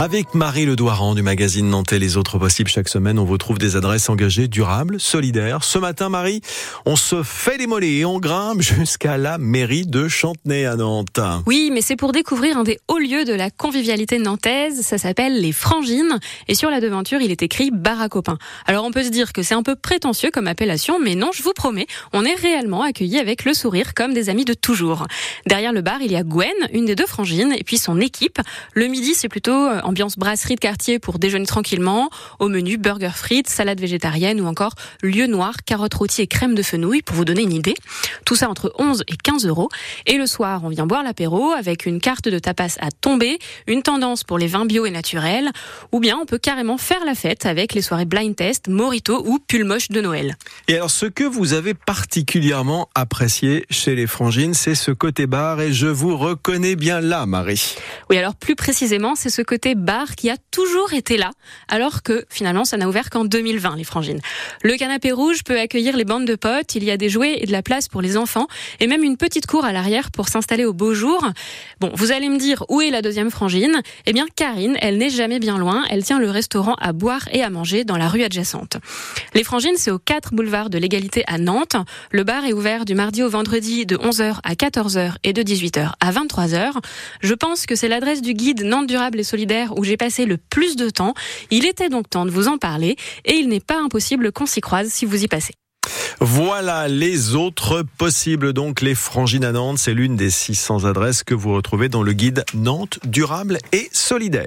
Avec Marie Ledoiran du magazine Nantais Les Autres Possibles, chaque semaine, on vous trouve des adresses engagées, durables, solidaires. Ce matin, Marie, on se fait les mollets et on grimpe jusqu'à la mairie de Chantenay à Nantes. Oui, mais c'est pour découvrir un des hauts lieux de la convivialité nantaise. Ça s'appelle les Frangines. Et sur la devanture, il est écrit bar à copains. Alors on peut se dire que c'est un peu prétentieux comme appellation, mais non, je vous promets, on est réellement accueillis avec le sourire comme des amis de toujours. Derrière le bar, il y a Gwen, une des deux frangines, et puis son équipe. Le midi, c'est plutôt euh, ambiance brasserie de quartier pour déjeuner tranquillement. Au menu, burger frites, salade végétarienne ou encore lieu noir, carottes rôties et crème de fenouil pour vous donner une idée. Tout ça entre 11 et 15 euros. Et le soir, on vient boire l'apéro avec une carte de tapas à tomber, une tendance pour les vins bio et naturels, ou bien on peut carrément faire la fête avec les soirées blind test, morito ou pull moche de Noël. Et alors, ce que vous avez particulièrement apprécié chez les frangines, c'est ce côté bar et je vous reconnais bien là, Marie. Oui, alors plus précisément, c'est ce côté bar qui a toujours été là, alors que finalement ça n'a ouvert qu'en 2020, les frangines. Le canapé rouge peut accueillir les bandes de potes, il y a des jouets et de la place pour les enfants, et même une petite cour à l'arrière pour s'installer au beau jour. Bon, vous allez me dire, où est la deuxième frangine? Eh bien, Karine, elle n'est jamais bien loin, elle tient le restaurant à boire et à manger dans la rue adjacente. Les frangines, c'est au 4 boulevard de l'égalité à Nantes. Le bar est ouvert du mardi au vendredi de 11h à 14h et de 18h à 23h. Je pense que c'est l'adresse du guide Nantes durable et solidaire où j'ai passé le plus de temps. Il était donc temps de vous en parler et il n'est pas impossible qu'on s'y croise si vous y passez. Voilà les autres possibles. Donc, les frangines à Nantes, c'est l'une des 600 adresses que vous retrouvez dans le guide Nantes durable et solidaire.